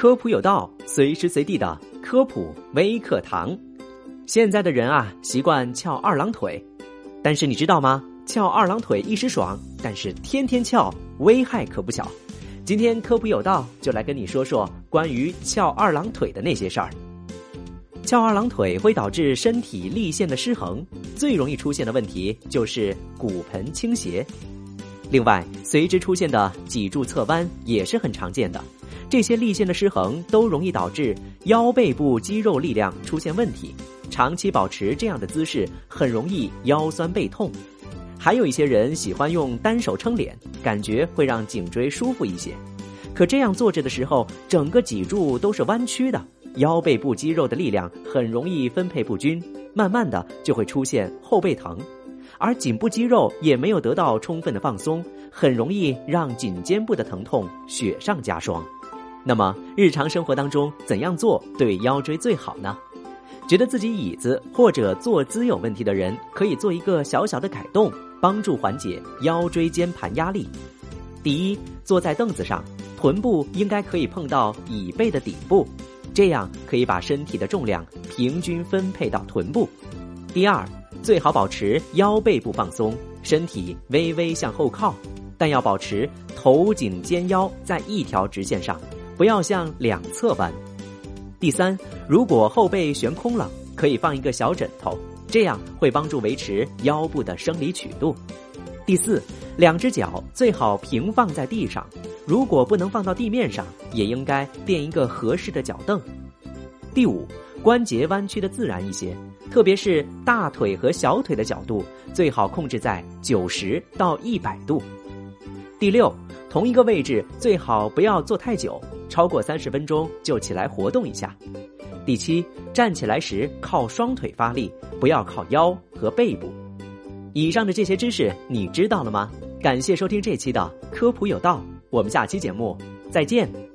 科普有道，随时随地的科普微课堂。现在的人啊，习惯翘二郎腿，但是你知道吗？翘二郎腿一时爽，但是天天翘，危害可不小。今天科普有道就来跟你说说关于翘二郎腿的那些事儿。翘二郎腿会导致身体立线的失衡，最容易出现的问题就是骨盆倾斜。另外，随之出现的脊柱侧弯也是很常见的。这些立线的失衡都容易导致腰背部肌肉力量出现问题，长期保持这样的姿势很容易腰酸背痛。还有一些人喜欢用单手撑脸，感觉会让颈椎舒服一些。可这样坐着的时候，整个脊柱都是弯曲的。腰背部肌肉的力量很容易分配不均，慢慢的就会出现后背疼，而颈部肌肉也没有得到充分的放松，很容易让颈肩部的疼痛雪上加霜。那么日常生活当中怎样做对腰椎最好呢？觉得自己椅子或者坐姿有问题的人，可以做一个小小的改动，帮助缓解腰椎间盘压力。第一，坐在凳子上，臀部应该可以碰到椅背的底部。这样可以把身体的重量平均分配到臀部。第二，最好保持腰背部放松，身体微微向后靠，但要保持头颈肩腰在一条直线上，不要向两侧弯。第三，如果后背悬空了，可以放一个小枕头，这样会帮助维持腰部的生理曲度。第四，两只脚最好平放在地上。如果不能放到地面上，也应该垫一个合适的脚凳。第五，关节弯曲的自然一些，特别是大腿和小腿的角度最好控制在九十到一百度。第六，同一个位置最好不要坐太久，超过三十分钟就起来活动一下。第七，站起来时靠双腿发力，不要靠腰和背部。以上的这些知识你知道了吗？感谢收听这期的科普有道。我们下期节目再见。